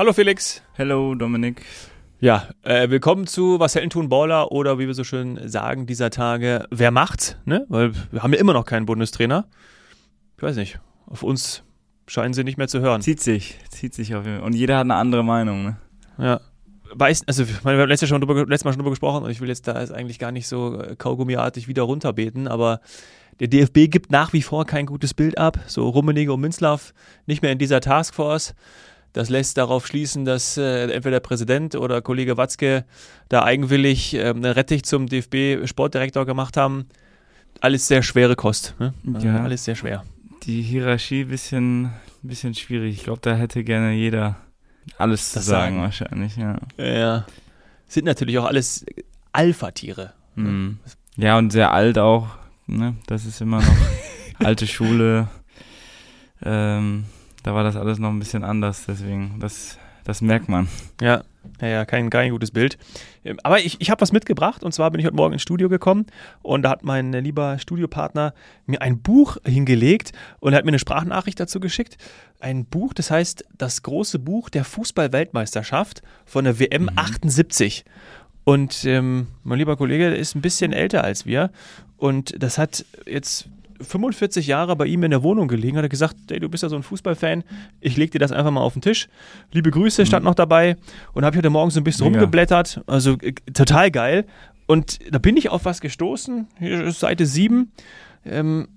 Hallo Felix. Hallo Dominik. Ja, äh, willkommen zu Was Helden tun Baller oder wie wir so schön sagen dieser Tage, wer macht's? Ne? Weil wir haben ja immer noch keinen Bundestrainer. Ich weiß nicht, auf uns scheinen sie nicht mehr zu hören. Zieht sich, zieht sich auf jeden Fall. Und jeder hat eine andere Meinung. Ne? Ja. Weiß, also wir haben letztes, schon drüber, letztes Mal schon drüber gesprochen und ich will jetzt da ist eigentlich gar nicht so äh, kaugummiartig wieder runterbeten, aber der DFB gibt nach wie vor kein gutes Bild ab. So Rummenigge und Münzlaff nicht mehr in dieser Taskforce. Das lässt darauf schließen, dass äh, entweder der Präsident oder Kollege Watzke da eigenwillig äh, einen Rettich zum DFB-Sportdirektor gemacht haben. Alles sehr schwere Kost. Ne? Ja. Alles sehr schwer. Die Hierarchie ein bisschen, bisschen schwierig. Ich glaube, da hätte gerne jeder alles das zu sagen, sagen, wahrscheinlich. Ja. ja. Sind natürlich auch alles Alpha-Tiere. Mhm. Ja, und sehr alt auch. Ne? Das ist immer noch alte Schule. Ähm, da war das alles noch ein bisschen anders, deswegen, das, das merkt man. Ja, ja, ja kein, kein gutes Bild. Ähm, aber ich, ich habe was mitgebracht und zwar bin ich heute Morgen ins Studio gekommen und da hat mein lieber Studiopartner mir ein Buch hingelegt und hat mir eine Sprachnachricht dazu geschickt. Ein Buch, das heißt Das große Buch der Fußball-Weltmeisterschaft von der WM mhm. 78. Und ähm, mein lieber Kollege ist ein bisschen älter als wir und das hat jetzt 45 Jahre bei ihm in der Wohnung gelegen, hat er gesagt, hey, du bist ja so ein Fußballfan, ich leg dir das einfach mal auf den Tisch. Liebe Grüße, stand mhm. noch dabei und habe heute Morgen so ein bisschen Mega. rumgeblättert, also äh, total geil. Und da bin ich auf was gestoßen, hier ist Seite 7. Ähm,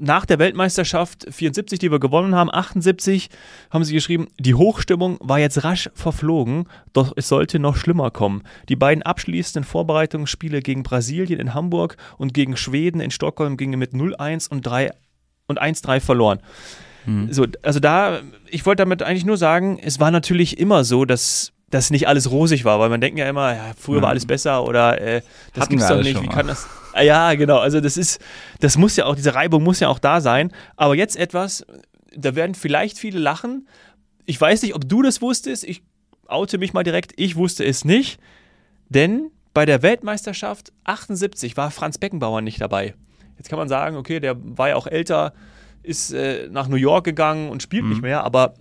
nach der Weltmeisterschaft 74, die wir gewonnen haben, 78, haben sie geschrieben, die Hochstimmung war jetzt rasch verflogen, doch es sollte noch schlimmer kommen. Die beiden abschließenden Vorbereitungsspiele gegen Brasilien in Hamburg und gegen Schweden in Stockholm gingen mit 0-1 und 3 und 1-3 verloren. Mhm. So, also da, ich wollte damit eigentlich nur sagen, es war natürlich immer so, dass das nicht alles rosig war, weil man denkt ja immer, ja, früher war alles besser oder äh, das Hatten gibt's doch nicht, wie kann das? Ja, genau, also das ist, das muss ja auch, diese Reibung muss ja auch da sein, aber jetzt etwas, da werden vielleicht viele lachen. Ich weiß nicht, ob du das wusstest, ich oute mich mal direkt, ich wusste es nicht, denn bei der Weltmeisterschaft 78 war Franz Beckenbauer nicht dabei. Jetzt kann man sagen, okay, der war ja auch älter, ist äh, nach New York gegangen und spielt mhm. nicht mehr, aber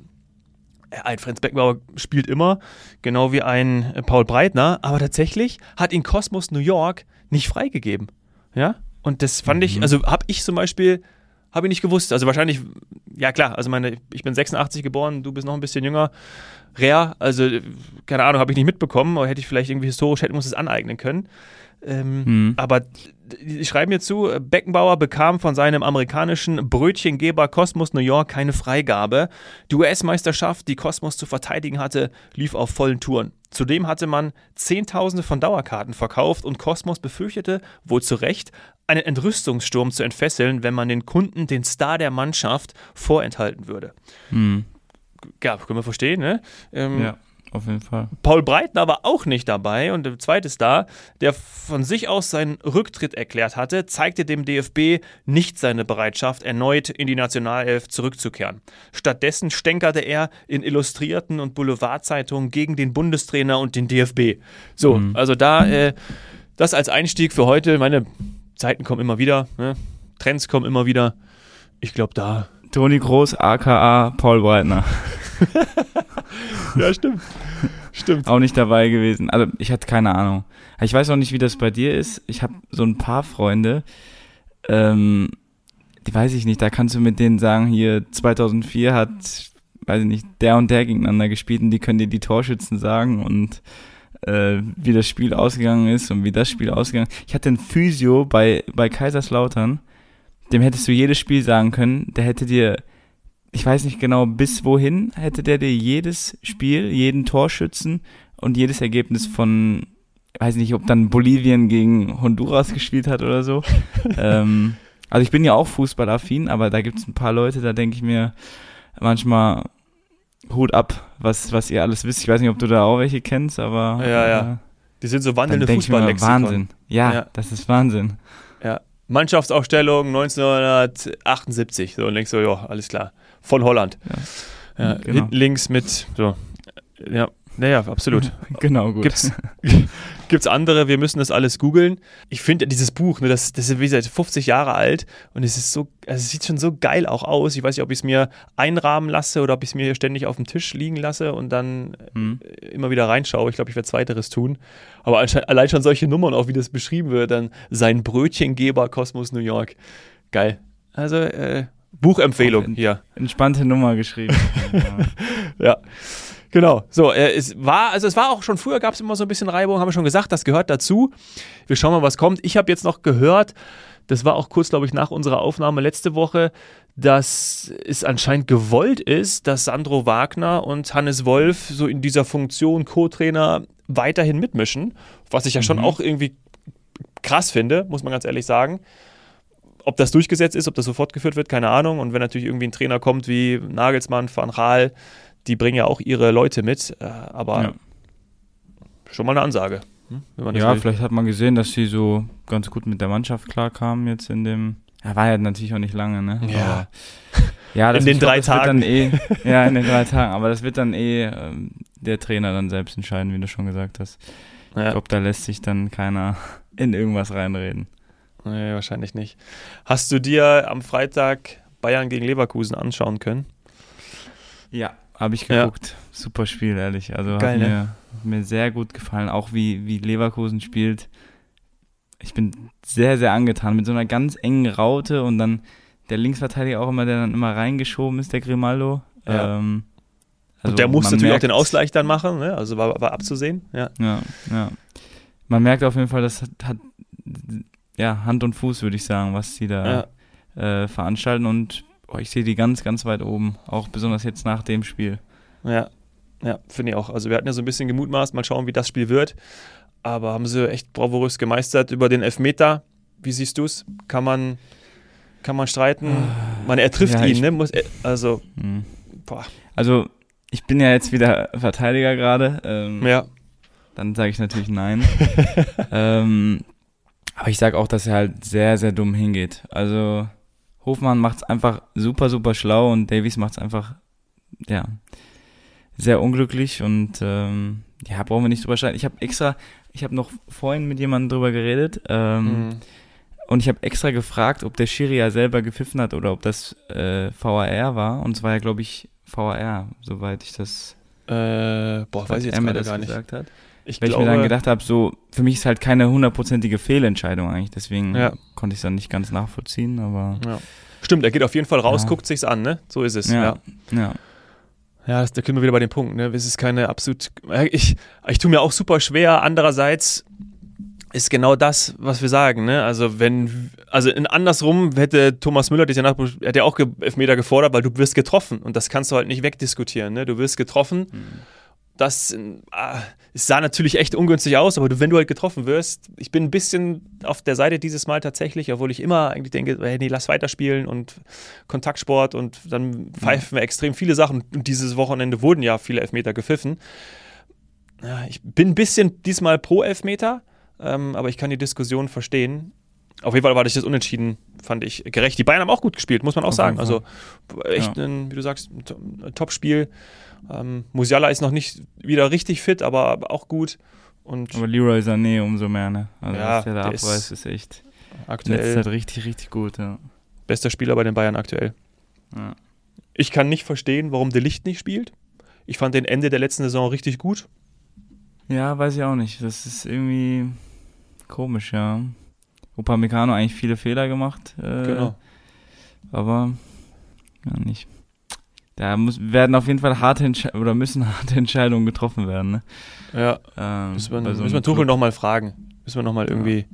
ein Franz Beckenbauer spielt immer, genau wie ein Paul Breitner, aber tatsächlich hat ihn Cosmos New York nicht freigegeben. Ja, und das fand mhm. ich, also habe ich zum Beispiel, habe ich nicht gewusst. Also wahrscheinlich, ja klar, also meine, ich bin 86 geboren, du bist noch ein bisschen jünger. Rare, also keine Ahnung, habe ich nicht mitbekommen, aber hätte ich vielleicht irgendwie historisch, hätte muss es aneignen können. Ähm, mhm. Aber die schreiben mir zu, Beckenbauer bekam von seinem amerikanischen Brötchengeber Cosmos New York keine Freigabe. Die US-Meisterschaft, die Cosmos zu verteidigen hatte, lief auf vollen Touren. Zudem hatte man Zehntausende von Dauerkarten verkauft und Cosmos befürchtete, wohl zu Recht, einen Entrüstungssturm zu entfesseln, wenn man den Kunden den Star der Mannschaft vorenthalten würde. Mhm. Ja, können wir verstehen, ne? Ähm, ja auf jeden Fall. Paul Breitner war auch nicht dabei und der zweite Star, der von sich aus seinen Rücktritt erklärt hatte, zeigte dem DFB nicht seine Bereitschaft, erneut in die Nationalelf zurückzukehren. Stattdessen stänkerte er in Illustrierten und Boulevardzeitungen gegen den Bundestrainer und den DFB. So, mhm. also da, äh, das als Einstieg für heute. Meine Zeiten kommen immer wieder, ne? Trends kommen immer wieder. Ich glaube, da. Toni Groß, aka Paul Breitner. ja, stimmt. Stimmt. Auch nicht dabei gewesen. Also ich hatte keine Ahnung. Ich weiß auch nicht, wie das bei dir ist. Ich habe so ein paar Freunde, ähm, die weiß ich nicht, da kannst du mit denen sagen, hier 2004 hat, weiß ich nicht, der und der gegeneinander gespielt und die können dir die Torschützen sagen und äh, wie das Spiel ausgegangen ist und wie das Spiel ausgegangen ist. Ich hatte einen Physio bei, bei Kaiserslautern, dem hättest du jedes Spiel sagen können, der hätte dir ich weiß nicht genau, bis wohin hätte der dir jedes Spiel, jeden Torschützen und jedes Ergebnis von, weiß nicht, ob dann Bolivien gegen Honduras gespielt hat oder so. ähm, also ich bin ja auch fußballaffin, aber da gibt es ein paar Leute, da denke ich mir manchmal Hut ab, was, was ihr alles wisst. Ich weiß nicht, ob du da auch welche kennst, aber. Ja, ja. Äh, Die sind so wandelnde Fußballlexikon. Wahnsinn. Ja, ja, das ist Wahnsinn. Ja. Mannschaftsaufstellung 1978. So, und denkst so, ja, alles klar von Holland. Ja. Genau. Links mit, so, ja. Naja, absolut. genau, gut. Gibt's, gibt's andere, wir müssen das alles googeln. Ich finde dieses Buch, ne, das, das ist wie gesagt 50 Jahre alt und es ist so, also es sieht schon so geil auch aus. Ich weiß nicht, ob ich es mir einrahmen lasse oder ob ich es mir hier ständig auf dem Tisch liegen lasse und dann Hm. immer wieder reinschaue. Ich glaube, ich werde zweiteres tun. Aber allein schon solche Nummern, auch wie das beschrieben wird, dann sein Brötchengeber Kosmos New York. Geil. Also, äh, Buchempfehlung hier. Entspannte Nummer geschrieben. ja. Ja. Genau. So, äh, es war, also es war auch schon früher gab es immer so ein bisschen Reibung, haben wir schon gesagt, das gehört dazu. Wir schauen mal, was kommt. Ich habe jetzt noch gehört, das war auch kurz, glaube ich, nach unserer Aufnahme letzte Woche, dass es anscheinend gewollt ist, dass Sandro Wagner und Hannes Wolf so in dieser Funktion Co-Trainer weiterhin mitmischen, was ich ja schon Mhm. auch irgendwie krass finde, muss man ganz ehrlich sagen. Ob das durchgesetzt ist, ob das so fortgeführt wird, keine Ahnung. Und wenn natürlich irgendwie ein Trainer kommt wie Nagelsmann, Van Gaal, die bringen ja auch ihre Leute mit. Äh, aber Ja. schon mal eine Ansage. hm, Ja, will. vielleicht hat man gesehen, dass sie so ganz gut mit der Mannschaft klarkamen jetzt in dem. Ja, war ja natürlich auch nicht lange, ne? Ja. Aber, ja, das, In den ich glaub, drei wird Tagen. Dann eh, ja, in den drei Tagen. Aber das wird dann eh ähm, der Trainer dann selbst entscheiden, wie du schon gesagt hast. Ich Ja. glaube, da lässt sich dann keiner in irgendwas reinreden. Nee, wahrscheinlich nicht. Hast du dir am Freitag Bayern gegen Leverkusen anschauen können? Ja. Habe ich Ja. geguckt. Super Spiel, ehrlich. Also Geil, hat ne? mir, hat mir sehr gut gefallen, auch wie, wie Leverkusen spielt. Ich bin sehr, sehr angetan mit so einer ganz engen Raute und dann der Linksverteidiger auch immer, der dann immer reingeschoben ist, der Grimaldo. Ja. Ähm, also Und der muss man natürlich auch merkt- den Ausgleich dann machen, ne? also war, war abzusehen. Ja. Ja, ja. Man merkt auf jeden Fall, das hat, hat ja, Hand und Fuß, würde ich sagen, was die da äh, veranstalten und oh, ich sehe die ganz, ganz weit oben, auch besonders jetzt nach dem Spiel. Ja, ja, finde ich auch. Also wir hatten ja so ein bisschen gemutmaßt, mal schauen, wie das Spiel wird. Aber haben sie echt bravourös gemeistert über den Elfmeter. Wie siehst du es? Kann man, kann man streiten? Man, er trifft Ja, ihn, ne? Muss, er- also, Hm. boah. Also, ich bin ja jetzt wieder Verteidiger gerade. Ähm, Ja, Dann sage ich natürlich nein. ähm, aber ich sage auch, dass er halt sehr, sehr dumm hingeht. Also, Hofmann macht es einfach super, super schlau und Davies macht es einfach, ja, sehr unglücklich und ähm, ja, brauchen wir nicht drüber streiten. Ich habe extra, ich habe noch vorhin mit jemandem drüber geredet ähm, mhm. und ich habe extra gefragt, ob der Schiri ja selber gepfiffen hat oder ob das äh, VAR war. Und es war ja, glaube ich, VAR, soweit ich das äh, boah, weiß ich jetzt er gerade gar nicht. gesagt hat. Ich Weil ich mir dann gedacht habe, so, für mich ist halt keine hundertprozentige Fehlentscheidung eigentlich, deswegen Ja. konnte ich es dann nicht ganz nachvollziehen, aber ja. Stimmt, er geht auf jeden Fall raus, Ja. guckt sich's an, ne? So ist es. Ja, ja, ja. das, da können wir wieder bei dem Punkt, ne? Es ist keine absolut. Ich, ich tue mir auch super schwer. Andererseits ist genau das, was wir sagen, ne? Also wenn, also in andersrum hätte Thomas Müller dich ja nach, hätte ja auch Elfmeter gefordert, weil du wirst getroffen und das kannst du halt nicht wegdiskutieren, ne? Du wirst getroffen. Das es sah natürlich echt ungünstig aus, aber du, wenn du halt getroffen wirst, ich bin ein bisschen auf der Seite dieses Mal tatsächlich, obwohl ich immer eigentlich denke, hey, nee, lass weiterspielen und Kontaktsport und dann pfeifen wir extrem viele Sachen. Und dieses Wochenende wurden ja viele Elfmeter gepfiffen. Ja, ich bin ein bisschen diesmal pro Elfmeter, ähm, aber ich kann die Diskussion verstehen. Auf jeden Fall war das Unentschieden, fand ich gerecht. Die Bayern haben auch gut gespielt, muss man auch Auf sagen. Also echt, ein, wie du sagst, ein To- ein Top-Spiel. Ähm, Musiala ist noch nicht wieder richtig fit, aber auch gut. Und Aber Leroy Sané umso mehr, ne? Also Ja, was der da der ist abreißt, ist echt aktuell Zeit richtig, richtig gut, ja. bester Spieler bei den Bayern aktuell. ja. Ich kann nicht verstehen, warum De Licht nicht spielt. Ich fand den Ende der letzten Saison richtig gut. Ja, weiß ich auch nicht. Das ist irgendwie komisch, ja. Upamecano eigentlich viele Fehler gemacht, äh, Genau. aber ja, nicht. Da muss, werden auf jeden Fall harte Entsche oder müssen harte Entscheidungen getroffen werden, ne? Ja, Ähm, müssen wir, so müssen wir Tuchel nochmal fragen. Müssen wir nochmal irgendwie,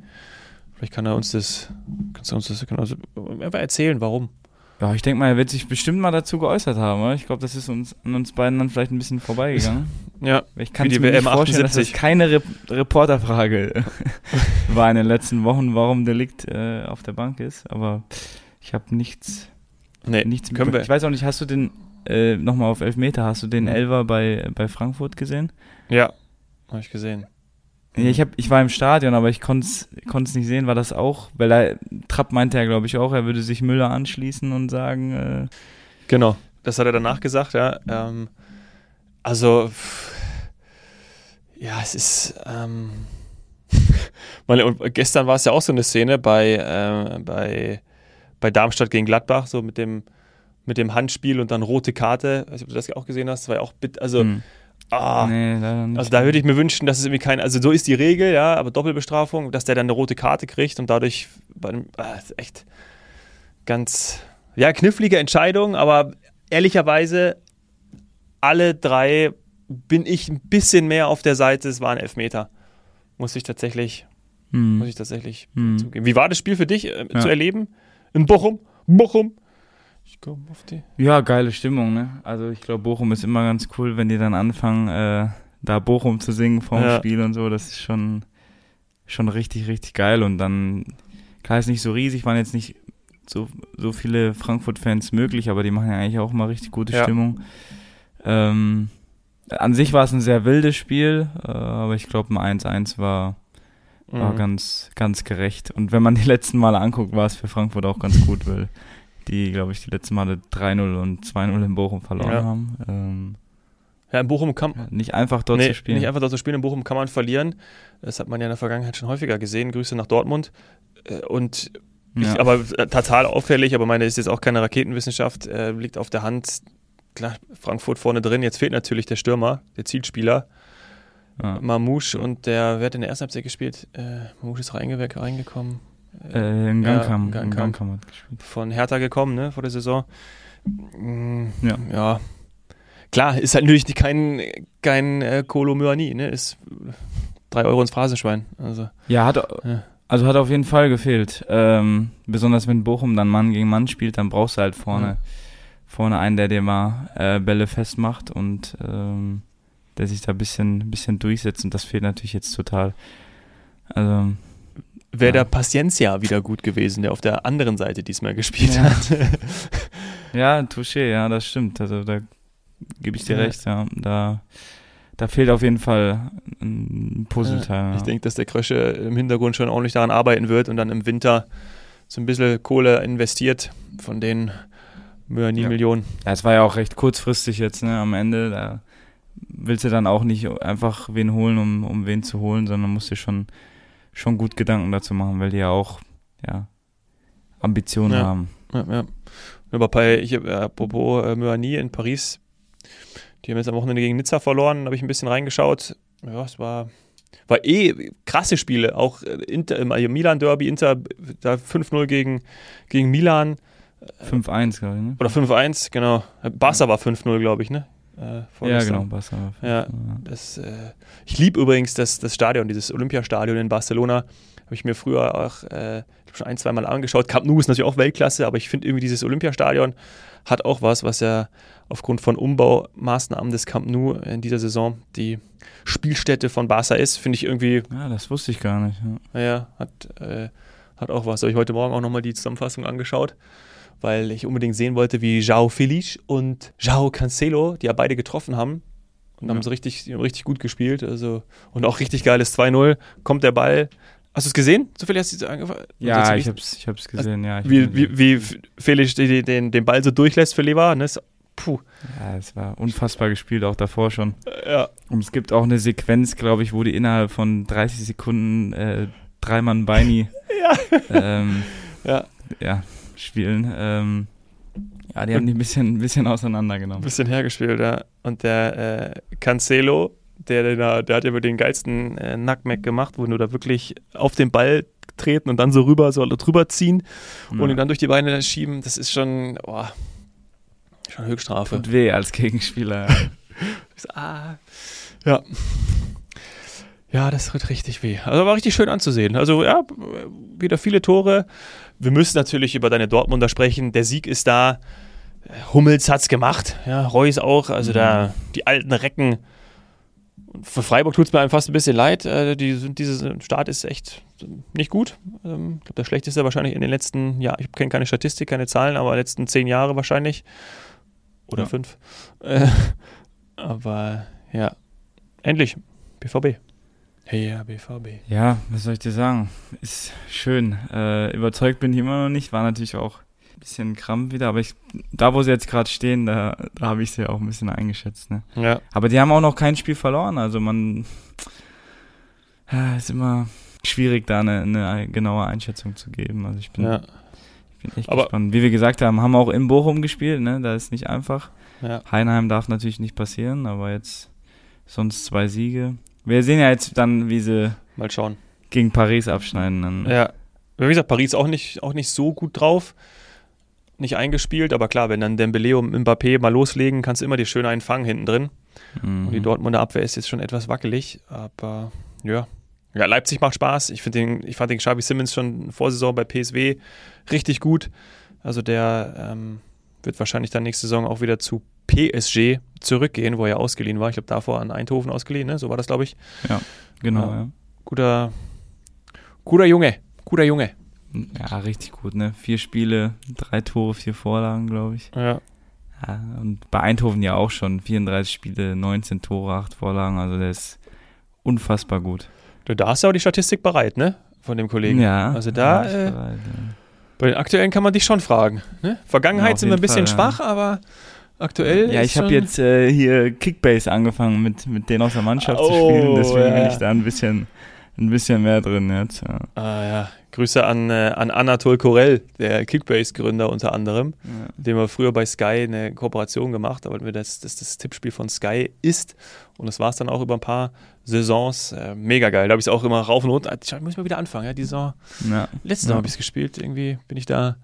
vielleicht kann er uns das, kannst du uns das kann uns einfach erzählen, warum. Ja, ich denke mal, er wird sich bestimmt mal dazu geäußert haben. Oder? Ich glaube, das ist uns an uns beiden dann vielleicht ein bisschen vorbeigegangen. Ja, Ich kann mir nicht vorstellen, dass 78. das keine Re Reporterfrage war in den letzten Wochen, warum Delikt äh, auf der Bank ist. Aber ich habe nichts, nee, nichts können wir. Ich weiß auch nicht, hast du den, äh, nochmal auf Elfmeter, hast du den Mhm. Elver bei, bei Frankfurt gesehen? Ja, habe ich gesehen. Ja, ich, hab, ich war im Stadion, aber ich konnte es nicht sehen. War das auch? Weil er, Trapp meinte ja, glaube ich, auch, er würde sich Müller anschließen und sagen, äh, Genau, das hat er danach gesagt, ja. Ähm, also, Ja, es ist. Ähm, meine, und gestern war es ja auch so eine Szene bei, äh, bei, bei Darmstadt gegen Gladbach, so mit dem, mit dem Handspiel und dann rote Karte. Weiß nicht, ob du das auch gesehen hast. Das war ja auch bit, also. Hm. Ah, Nee, also da würde ich mir wünschen, dass es irgendwie kein, also so ist die Regel, ja, aber Doppelbestrafung, dass der dann eine rote Karte kriegt und dadurch bei dem, ah, ist echt ganz, ja, knifflige Entscheidung, aber ehrlicherweise alle drei bin ich ein bisschen mehr auf der Seite, es waren Elfmeter. Muss ich tatsächlich, Hm. muss ich tatsächlich Hm. zugeben. Wie war das Spiel für dich äh, Ja. zu erleben? In Bochum? Bochum? Ich komme auf die. Ja, geile Stimmung, ne? Also ich glaube, Bochum ist immer ganz cool, wenn die dann anfangen, äh, da Bochum zu singen vorm Ja. Spiel und so. Das ist schon, schon richtig, richtig geil. Und dann, klar ist nicht so riesig, waren jetzt nicht so, so viele Frankfurt-Fans möglich, aber die machen ja eigentlich auch mal richtig gute Ja. Stimmung. Ähm, an sich war es ein sehr wildes Spiel, äh, aber ich glaube, ein 1-1 war, war Mhm. ganz, ganz gerecht. Und wenn man die letzten Male anguckt, war es für Frankfurt auch ganz gut, weil die, glaube ich, die letzten Male 3-0 und 2-0 in Bochum verloren Ja. haben. Ähm, Ja, in Bochum kann, ja, nicht einfach dort nee, zu spielen. Nicht einfach dort zu spielen. In Bochum kann man verlieren. Das hat man ja in der Vergangenheit schon häufiger gesehen. Grüße nach Dortmund. Äh, Und ja. ich, aber äh, total auffällig, aber meine ist jetzt auch keine Raketenwissenschaft, äh, liegt auf der Hand. Klar, Frankfurt vorne drin. Jetzt fehlt natürlich der Stürmer, der Zielspieler, ja. Mamouche und der, wer hat in der ersten Halbzeit gespielt? Äh, Mamouche ist reinge reingekommen. Äh, in Ja, Gangkam, Gangkam. in Gangkam hat gespielt. Von Hertha gekommen, ne, vor der Saison. Mm, Ja. ja. Klar, ist halt natürlich kein, kein äh, Kolo Myani, ne? Ist drei Euro ins Phrasenschwein. Also, Ja, hat, Ja. also hat auf jeden Fall gefehlt. Ähm, besonders wenn Bochum dann Mann gegen Mann spielt, dann brauchst du halt vorne, Ja. vorne einen, der dir mal äh, Bälle festmacht und ähm, der sich da ein bisschen, bisschen durchsetzt und das fehlt natürlich jetzt total. Also, wäre Ja. der Paciencia wieder gut gewesen, der auf der anderen Seite diesmal gespielt Ja. hat. ja, Touché, ja, das stimmt. Also da gebe ich dir Ja. recht, ja. Da, da fehlt auf jeden Fall ein Puzzleteil. Ich denke, dass der Krösche im Hintergrund schon ordentlich daran arbeiten wird und dann im Winter so ein bisschen Kohle investiert von den Myani Ja. Millionen. Ja, es war ja auch recht kurzfristig jetzt, ne, am Ende. Da willst du dann auch nicht einfach wen holen, um, um wen zu holen, sondern musst dir schon, schon gut Gedanken dazu machen, weil die ja auch, ja, Ambitionen Ja. haben. Ja, ja. Aber bei, ich, äh, apropos äh, Myani in Paris, die haben jetzt am Wochenende gegen Nizza verloren, habe ich ein bisschen reingeschaut. Ja, es war, war eh krasse Spiele, auch äh, Inter, im äh, Milan-Derby, Inter da 5-0 gegen, gegen Milan 5-1, glaube ich, ne? oder 5-1, genau. Barca war 5-0, glaube ich, ne? Äh, Ja, genau, war Ja. 5-0, Das, äh, ich liebe übrigens das, das Stadion, dieses Olympiastadion in Barcelona. Habe ich mir früher auch äh, schon ein, zwei Mal angeschaut. Camp Nou ist natürlich auch Weltklasse, aber ich finde irgendwie dieses Olympiastadion hat auch was, was ja aufgrund von Umbaumaßnahmen des Camp Nou in dieser Saison die Spielstätte von Barca ist. Finde ich irgendwie, Ja, das wusste ich gar nicht. Ja. naja, hat, äh, hat auch was. Habe ich heute Morgen auch nochmal die Zusammenfassung angeschaut, weil ich unbedingt sehen wollte, wie João Felix und João Cancelo, die ja beide getroffen haben, und haben Ja. so richtig, haben richtig gut gespielt. Also, und auch richtig geiles 2-0. Kommt der Ball. Hast du es gesehen? Zufällig hast du es angefangen? Ja, ich hab's, ich hab's gesehen, ja. Ich wie, wie, wie Felix den, den, den Ball so durchlässt für Lever. Ne? Puh. Ja, es war unfassbar gespielt, auch davor schon. Ja. Und es gibt auch eine Sequenz, glaube ich, wo die innerhalb von 30 Sekunden äh, drei Mann Beini ähm, Ja. ja, spielen. Ähm, ja, die haben die ein bisschen, ein bisschen Ein auseinandergenommen. bisschen hergespielt, ja. Und der äh, Cancelo, der, da- der hat ja über den geilsten äh, Nackmeck gemacht, wo nur da wirklich auf den Ball treten und dann so rüber, so drüber ziehen und ihn dann durch die Beine schieben. Das ist schon, oh, schon Höchststrafe. Tut weh als Gegenspieler. So, ah. Ja. Ja, das tut richtig weh. Also war richtig schön anzusehen. Also ja, wieder viele Tore. Wir müssen natürlich über deine Dortmunder sprechen. Der Sieg ist da. Hummels hat's gemacht. Ja, Reus auch. Also Mhm. da die alten Recken. Für Freiburg tut es mir einem fast ein bisschen leid. Äh, Die sind, dieser Start ist echt nicht gut. Ähm, Ich glaube, der schlechteste wahrscheinlich in den letzten, ja, ich kenne keine Statistik, keine Zahlen, aber letzten zehn Jahre wahrscheinlich. Oder Ja. fünf. Äh, aber ja, endlich. BVB. Hey, ja, BVB. ja, was soll ich dir sagen? Ist schön. Äh, überzeugt bin ich immer noch nicht. War natürlich auch bisschen Krampf wieder, aber ich, da wo sie jetzt gerade stehen, da, da habe ich sie auch ein bisschen eingeschätzt. Ne? Ja. Aber die haben auch noch kein Spiel verloren, also man ja, ist immer schwierig, da eine, eine genaue Einschätzung zu geben. Also ich bin, Ja. ich bin echt Aber- gespannt. Wie wir gesagt haben, haben wir auch in Bochum gespielt, ne? Da ist nicht einfach. Ja. Heinheim darf natürlich nicht passieren, aber jetzt sonst zwei Siege. Wir sehen ja jetzt dann, wie sie Mal schauen. gegen Paris abschneiden. Dann. Ja. Wie gesagt, Paris auch nicht, auch nicht so gut drauf. Nicht eingespielt, aber klar, wenn dann Dembele und Mbappé mal loslegen, kannst du immer die schöne einfangen hinten drin. Mhm. Und die Dortmunder Abwehr ist jetzt schon etwas wackelig, aber ja. Ja, Leipzig macht Spaß. Ich, den, ich fand den Xavi Simmons schon Vorsaison bei PSW richtig gut. Also der ähm, wird wahrscheinlich dann nächste Saison auch wieder zu PSG zurückgehen, wo er ausgeliehen war. Ich glaube, davor an Eindhoven ausgeliehen, ne? so war das, glaube ich. Genau, Ja. ja. Guter, guter Junge, guter Junge. Ja, richtig gut, ne? Vier Spiele, drei Tore, vier Vorlagen, glaube ich. Ja. Ja, und bei Eindhoven ja auch schon 34 Spiele, 19 Tore, 8 Vorlagen, also der ist unfassbar gut. Du, Da hast du auch die Statistik bereit, ne? Von dem Kollegen. Ja. Also da, ja, äh, bereit, ja. Bei den aktuellen kann man dich schon fragen. Ne? Vergangenheit Ja, sind wir ein bisschen Fall, ja. schwach, aber aktuell. Ja, ich habe jetzt äh, hier Kickbase angefangen, mit, mit denen aus der Mannschaft zu Oh, spielen, deswegen ja. bin ich da ein bisschen, ein bisschen mehr drin jetzt. Ja. Ah, ja. Grüße an, äh, an Anatol Korell, der Kickbase-Gründer unter anderem. Ja. Mit dem wir früher bei Sky eine Kooperation gemacht, weil wir das, das, das Tippspiel von Sky ist. Und das war es dann auch über ein paar Saisons. Äh, mega geil. Da habe ich es auch immer rauf und runter. Ich muss mal wieder anfangen. Ja, die Saison. Ja. Letzte Ja. Saison habe ich es gespielt. Irgendwie bin ich da,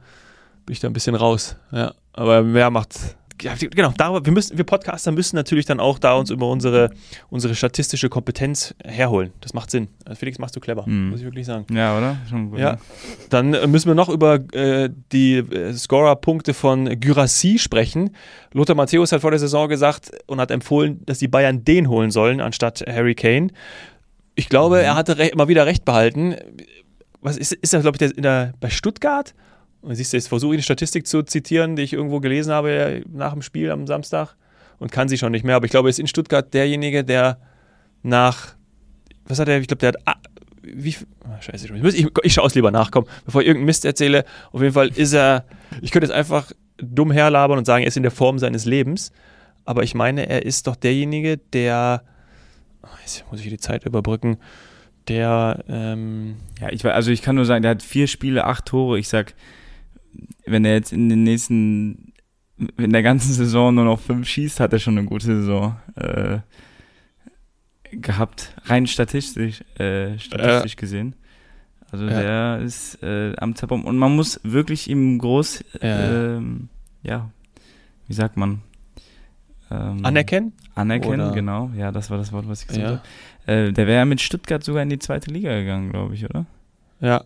bin ich da ein bisschen raus. Ja, aber wer macht. Genau, darüber, wir, müssen, wir Podcaster müssen natürlich dann auch da uns über unsere, unsere statistische Kompetenz herholen. Das macht Sinn. Also Felix, machst du clever, Mhm. muss ich wirklich sagen. ja, oder? Schon gut. Ja. Dann äh, müssen wir noch über äh, die äh, Scorer-Punkte von Gyrassi sprechen. Lothar Matthäus hat vor der Saison gesagt und hat empfohlen, dass die Bayern den holen sollen, anstatt Harry Kane. Ich glaube, Mhm. er hatte re- mal wieder recht behalten. Was ist, ist er, glaube ich, der, der, bei Stuttgart? Und siehst du, jetzt versuche ich eine Statistik zu zitieren, die ich irgendwo gelesen habe äh, nach dem Spiel am Samstag und kann sie schon nicht mehr. Aber ich glaube, er ist in Stuttgart derjenige, der nach, was hat er, ich glaube, der hat, wie, ah, scheiße, ich, ich, ich schaue es lieber nach, komm, bevor ich irgendeinen Mist erzähle. Auf jeden Fall ist er, ich könnte jetzt einfach dumm herlabern und sagen, er ist in der Form seines Lebens. Aber ich meine, er ist doch derjenige, der, ah, jetzt muss ich die Zeit überbrücken, der, ähm, Ja, ich, also ich kann nur sagen, der hat vier Spiele, acht Tore. Ich sag, wenn er jetzt in den nächsten, in der ganzen Saison nur noch fünf schießt, hat er schon eine gute Saison äh, gehabt. Rein statistisch, äh, statistisch gesehen. Also Ja. der ist äh, am Zeitpunkt. Und man muss wirklich ihm groß, Ja. ähm, ja, wie sagt man? Ähm, anerkennen. Anerkennen, Oder- genau. Ja, das war das Wort, was ich gesagt Ja. habe. Äh, der wäre ja mit Stuttgart sogar in die zweite Liga gegangen, glaube ich, oder? Ja.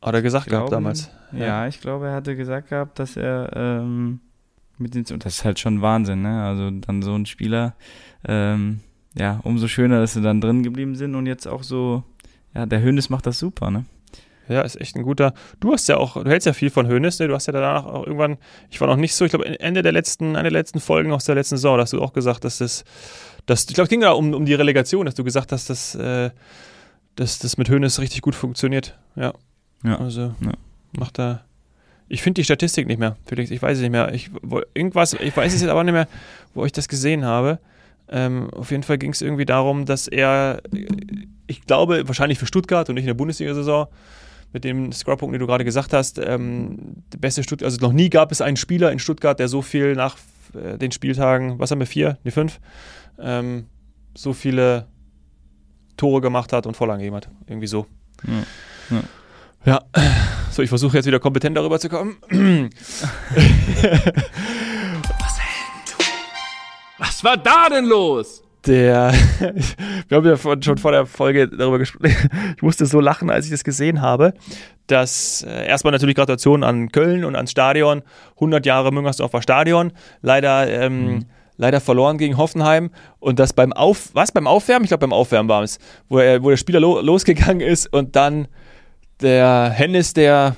Hat er gesagt Ich gehabt damals. Ja. ich glaube, er hatte gesagt gehabt, dass er ähm, mit den, und das ist halt schon Wahnsinn, ne? Also dann so ein Spieler, ähm, ja, umso schöner, dass sie dann drin geblieben sind und jetzt auch so, ja, der Hönes macht das super, ne? Ja, ist echt ein guter. Du hast ja auch, du hältst ja viel von Hönes, ne? Du hast ja danach auch irgendwann, ich war noch nicht so, ich glaube, Ende der letzten, eine der letzten Folgen aus der letzten Saison, da hast du auch gesagt, dass das, dass, ich glaube, es ging da um, um die Relegation, dass du gesagt hast, dass, äh, dass das mit Hönes richtig gut funktioniert. Ja. Ja. Also Ja. macht da. Ich finde die Statistik nicht mehr, Felix. Ich weiß es nicht mehr. Ich, wo, irgendwas, ich weiß es jetzt aber nicht mehr, wo ich das gesehen habe. Ähm, auf jeden Fall ging es irgendwie darum, dass er, ich glaube, wahrscheinlich für Stuttgart und nicht in der Bundesliga-Saison, mit dem Scrubpunkt, den du gerade gesagt hast, ähm, der beste Stuttgart, also noch nie gab es einen Spieler in Stuttgart, der so viel nach äh, den Spieltagen, was haben wir, vier, ne fünf, ähm, so viele Tore gemacht hat und Vorlagen gegeben hat. Irgendwie so. Ja. Ja, so, ich versuche jetzt wieder kompetent darüber zu kommen. Was war da denn los? Der, wir haben ja schon vor der Folge darüber gesprochen. Ich musste so lachen, als ich das gesehen habe, dass äh, erstmal natürlich Gratulation an Köln und ans Stadion. 100 Jahre Müngersdorfer Stadion. Leider, ähm, leider verloren gegen Hoffenheim. Und das beim Auf, was beim Aufwärmen? Ich glaube beim Aufwärmen war es, wo, er, wo der Spieler lo, losgegangen ist und dann der Hennis, der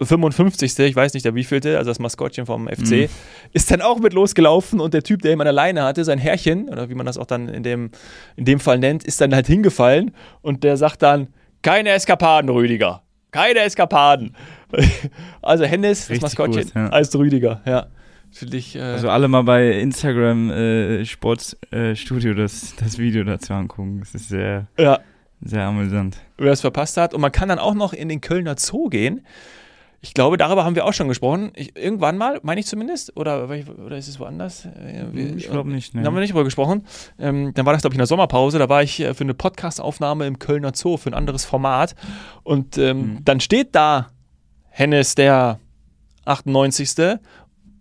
55. Ich weiß nicht, der wievielte, also das Maskottchen vom FC, ist dann auch mit losgelaufen und der Typ, der ihn an der Leine hatte, sein Herrchen, oder wie man das auch dann in dem, in dem Fall nennt, ist dann halt hingefallen und der sagt dann, keine Eskapaden, Rüdiger. Keine Eskapaden. Also Hennes, das Richtig Maskottchen, gut, ja. als Rüdiger, ja. Finde ich, äh, Also alle mal bei Instagram äh, Sportsstudio äh, Studio das, das Video dazu angucken. Das ist sehr, ja, sehr amüsant. wer es verpasst hat. Und man kann dann auch noch in den Kölner Zoo gehen. Ich glaube, darüber haben wir auch schon gesprochen. Ich, irgendwann mal, meine ich zumindest. Oder, oder ist es woanders? Äh, Ich glaube nicht, ne? Da haben wir nicht drüber gesprochen. Ähm, dann war das, glaube ich, in der Sommerpause. Da war ich äh, für eine Podcast-Aufnahme im Kölner Zoo für ein anderes Format. Und ähm, Mhm. dann steht da Hennes, der 98.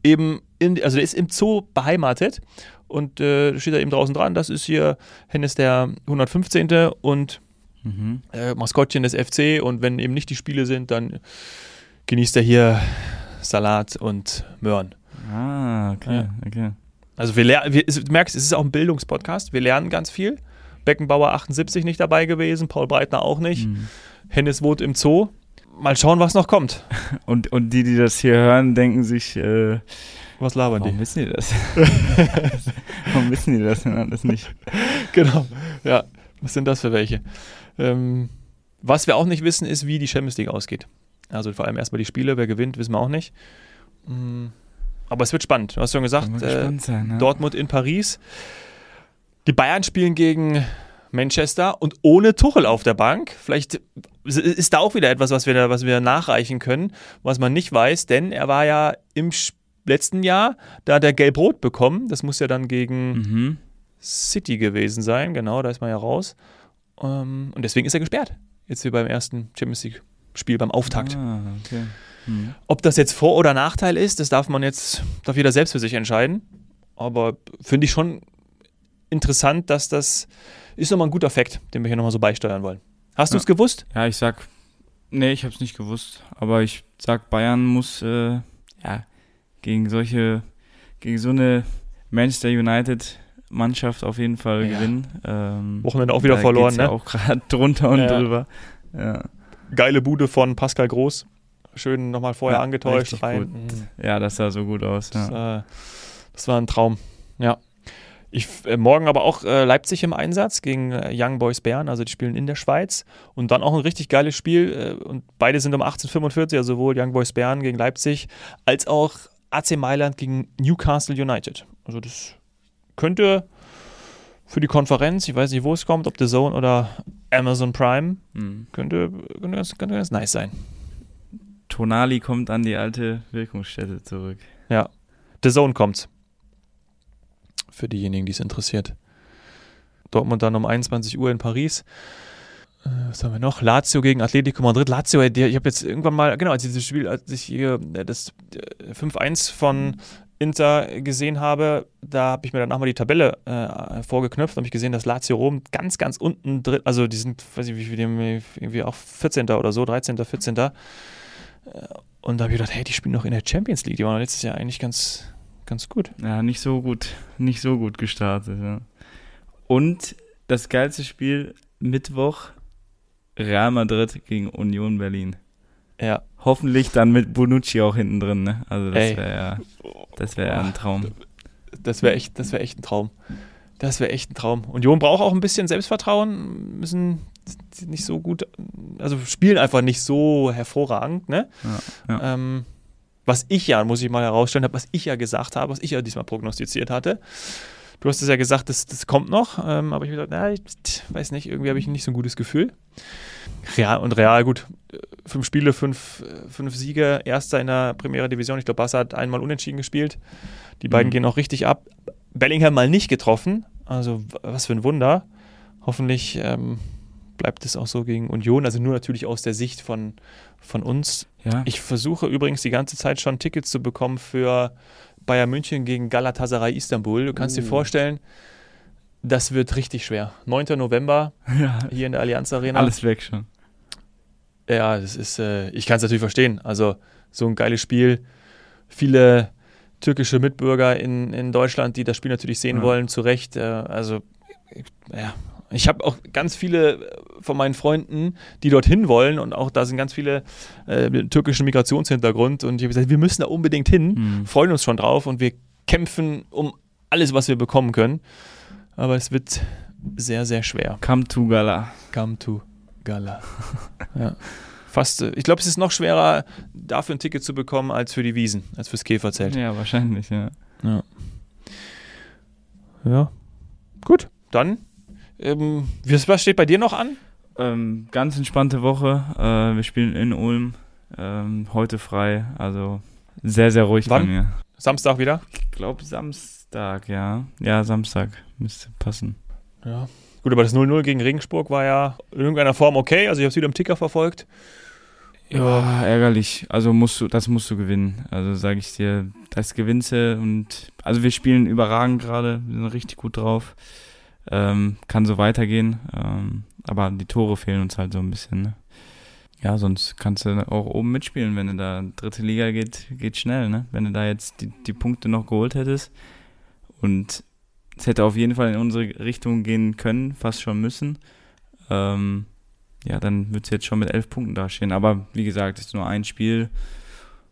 eben, in, also der ist im Zoo beheimatet. Und äh, da steht da eben draußen dran, das ist hier Hennes der 115. und Mhm. äh, Maskottchen des FC. Und wenn eben nicht die Spiele sind, dann genießt er hier Salat und Möhren. Ah, okay, Ja. okay. Also wir lernen, wir, du merkst, es ist auch ein Bildungspodcast. Wir lernen ganz viel. Beckenbauer 78 nicht dabei gewesen, Paul Breitner auch nicht. Mhm. Hennes wohnt im Zoo. Mal schauen, was noch kommt. Und, und die, die das hier hören, denken sich, äh, Was labern warum die? wissen die das? warum wissen die das denn alles nicht? Genau. Ja, was sind das für welche? Ähm, was wir auch nicht wissen, ist, wie die Champions League ausgeht. Also vor allem erstmal die Spiele, wer gewinnt, wissen wir auch nicht. Mm, Aber es wird spannend. Du hast schon gesagt, äh, sein, ne? Dortmund in Paris. Die Bayern spielen gegen Manchester und ohne Tuchel auf der Bank. Vielleicht ist da auch wieder etwas, was wir, da, was wir nachreichen können, was man nicht weiß, denn er war ja im letzten Jahr, da hat er Gelb-Rot bekommen. Das muss ja dann gegen Mhm. City gewesen sein. Genau, da ist man ja raus. Ähm, und deswegen ist er gesperrt. Jetzt wie beim ersten Champions League-Spiel, beim Auftakt. Ah, okay. Mhm. Ob das jetzt Vor- oder Nachteil ist, das darf man jetzt, darf jeder selbst für sich entscheiden. Aber finde ich schon interessant, dass das ist nochmal ein guter Fakt, den wir hier nochmal so beisteuern wollen. Hast du Ja. es gewusst? Ja, ich sag, nee, ich hab's nicht gewusst, aber ich sag, Bayern muss, äh, ja, gegen solche, gegen so eine Manchester United Mannschaft auf jeden Fall Ja. gewinnen. Ähm, Wochenende auch wieder da verloren, geht's ne? Ja auch gerade drunter und Ja. drüber. Ja. Geile Bude von Pascal Groß. Schön nochmal vorher Ja, angetäuscht rein. gut. Ja, das sah so gut aus. Das, Ja. äh, das war ein Traum. Ja. Ich, äh, morgen aber auch äh, Leipzig im Einsatz gegen äh, Young Boys Bern, also die spielen in der Schweiz. Und dann auch ein richtig geiles Spiel. Äh, und beide sind um 18.45 also sowohl Young Boys Bern gegen Leipzig als auch AC Mailand gegen Newcastle United. Also das könnte für die Konferenz, ich weiß nicht, wo es kommt, ob The Zone oder Amazon Prime, Mhm. könnte, könnte, ganz, könnte ganz nice sein. Tonali kommt an die alte Wirkungsstätte zurück. Ja. The Zone kommt. Für diejenigen, die es interessiert. Dortmund dann um 21 Uhr in Paris. Äh, Was haben wir noch? Lazio gegen Atletico Madrid. Lazio, äh, ich habe jetzt irgendwann mal, genau, als ich dieses Spiel, als ich hier äh, das äh, 5-1 von Inter gesehen habe, da habe ich mir danach mal die Tabelle äh, vorgeknöpft und habe ich gesehen, dass Lazio Rom ganz, ganz unten drin, also die sind, weiß ich wie viel, irgendwie auch 14. oder so, 13., 14. Äh, Und da habe ich gedacht, hey, die spielen doch in der Champions League. Die waren letztes Jahr eigentlich ganz, ganz gut. Ja, nicht so gut, nicht so gut gestartet. Ja. Und das geilste Spiel Mittwoch Real Madrid gegen Union Berlin. Ja. Hoffentlich dann mit Bonucci auch hinten drin, ne? Also das wäre ja, das wäre ja ein Traum. Das wäre echt, das wäre echt ein Traum. Das wäre echt ein Traum. Union braucht auch ein bisschen Selbstvertrauen, müssen nicht so gut, also spielen einfach nicht so hervorragend, ne? Ja, ja. Ähm, was ich ja, muss ich mal herausstellen, habe, was ich ja gesagt habe, was ich ja diesmal prognostiziert hatte. Du hast es ja gesagt, das, das kommt noch, ähm, aber ich habe gesagt, na, ich weiß nicht, irgendwie habe ich nicht so ein gutes Gefühl. Real und Real, gut, äh, fünf Spiele, fünf, äh, fünf Siege, erster in der Primera Division. Ich glaube, Barca hat einmal unentschieden gespielt. Die beiden Mhm. gehen auch richtig ab. Bellingham mal nicht getroffen, also was für ein Wunder. Hoffentlich ähm, bleibt es auch so gegen Union, also nur natürlich aus der Sicht von, von uns. ja. Ich versuche übrigens die ganze Zeit schon Tickets zu bekommen für Bayern München gegen Galatasaray Istanbul. Du kannst dir Uh. vorstellen, das wird richtig schwer. 9. November ja. hier in der Allianz Arena. Alles weg schon. Ja, das ist, äh, ich kann es natürlich verstehen. Also so ein geiles Spiel. Viele türkische Mitbürger in, in Deutschland, die das Spiel natürlich sehen Ja. wollen, zu Recht. Äh, also, ja. Ich habe auch ganz viele von meinen Freunden, die dorthin wollen und auch da sind ganz viele äh, mit türkischen Migrationshintergrund und ich habe gesagt, wir müssen da unbedingt hin, Mhm. freuen uns schon drauf und wir kämpfen um alles, was wir bekommen können. Aber es wird sehr, sehr schwer. Come to Gala. Come to Gala. ja. fast, äh, ich glaube, es ist noch schwerer, dafür ein Ticket zu bekommen, als für die Wiesen, als fürs Käferzelt. Ja, wahrscheinlich, ja. Ja. Ja. Gut, dann. Ähm, was steht bei dir noch an? Ähm, ganz entspannte Woche. Äh, wir spielen in Ulm. Ähm, heute frei. Also sehr, sehr ruhig Wann? bei mir. Samstag wieder? Ich glaube Samstag, ja. Ja, Samstag müsste passen. Ja. Gut, aber das 0-0 gegen Regensburg war ja in irgendeiner Form okay. Also ich habe es wieder im Ticker verfolgt. Ja, ärgerlich. Also musst du, das musst du gewinnen. Also sage ich dir, das gewinnst du und also wir spielen überragend gerade, wir sind richtig gut drauf. Ähm, kann so weitergehen. Ähm, aber die Tore fehlen uns halt so ein bisschen. Ne? Ja, sonst kannst du auch oben mitspielen, wenn du da dritte Liga geht, geht schnell, ne? Wenn du da jetzt die, die Punkte noch geholt hättest. Und es hätte auf jeden Fall in unsere Richtung gehen können, fast schon müssen. Ähm, ja, dann wird es jetzt schon mit elf Punkten dastehen. Aber wie gesagt, es ist nur ein Spiel.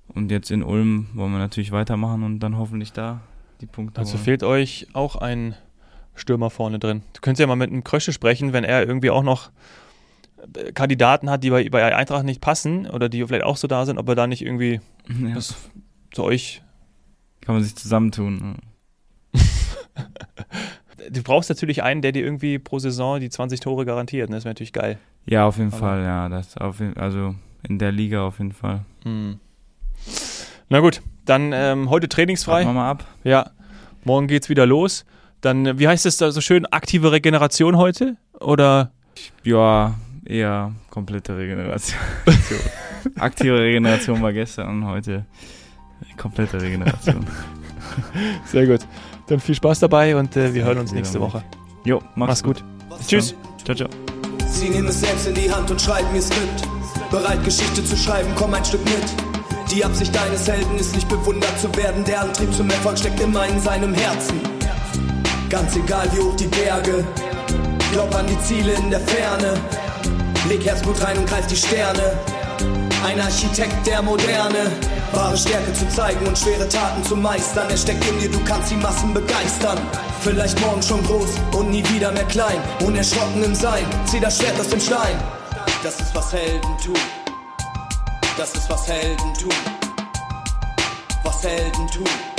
Und jetzt in Ulm wollen wir natürlich weitermachen und dann hoffentlich da die Punkte Also holen. fehlt euch auch ein Stürmer vorne drin. Du könntest ja mal mit einem Krösche sprechen, wenn er irgendwie auch noch äh, Kandidaten hat, die bei, bei Eintracht nicht passen oder die vielleicht auch so da sind, ob er da nicht irgendwie Ja, was zu euch. kann man sich zusammentun. Du brauchst natürlich einen, der dir irgendwie pro Saison die 20 Tore garantiert. Ne? Das wäre natürlich geil. Ja, auf jeden Aber- Fall, ja. Das auf, also in der Liga auf jeden Fall. Hm. Na gut, dann ähm, heute Warten trainingsfrei. wir mal ab. Ja, morgen geht's wieder los. Dann, äh, wie heißt es da so schön, aktive Regeneration heute? Oder Ja, eher komplette Regeneration. Aktive Regeneration war gestern und heute komplette Regeneration. sehr gut. Dann viel Spaß dabei und äh, wir hören uns nächste. Woche. Jo, mach's, Mach's gut. Was Tschüss. Ciao, ciao. Sie nehmen es selbst in die Hand und schreiben ihr Skript. Bereit, Geschichte zu schreiben, komm ein Stück mit. Die Absicht deines Helden ist nicht bewundert zu werden. Der Antrieb zum Erfolg steckt immer in seinem Herzen. Ganz egal wie hoch die Berge. Glaub an die Ziele in der Ferne. Leg Herzblut rein und greif die Sterne. Ein Architekt der Moderne. Wahre Stärke zu zeigen und schwere Taten zu meistern. Er steckt in dir, du kannst die Massen begeistern. Vielleicht morgen schon groß und nie wieder mehr klein. Unerschrocken im Sein, zieh das Schwert aus dem Stein. Das ist was Helden tun. Das ist was Helden tun. Was Helden tun.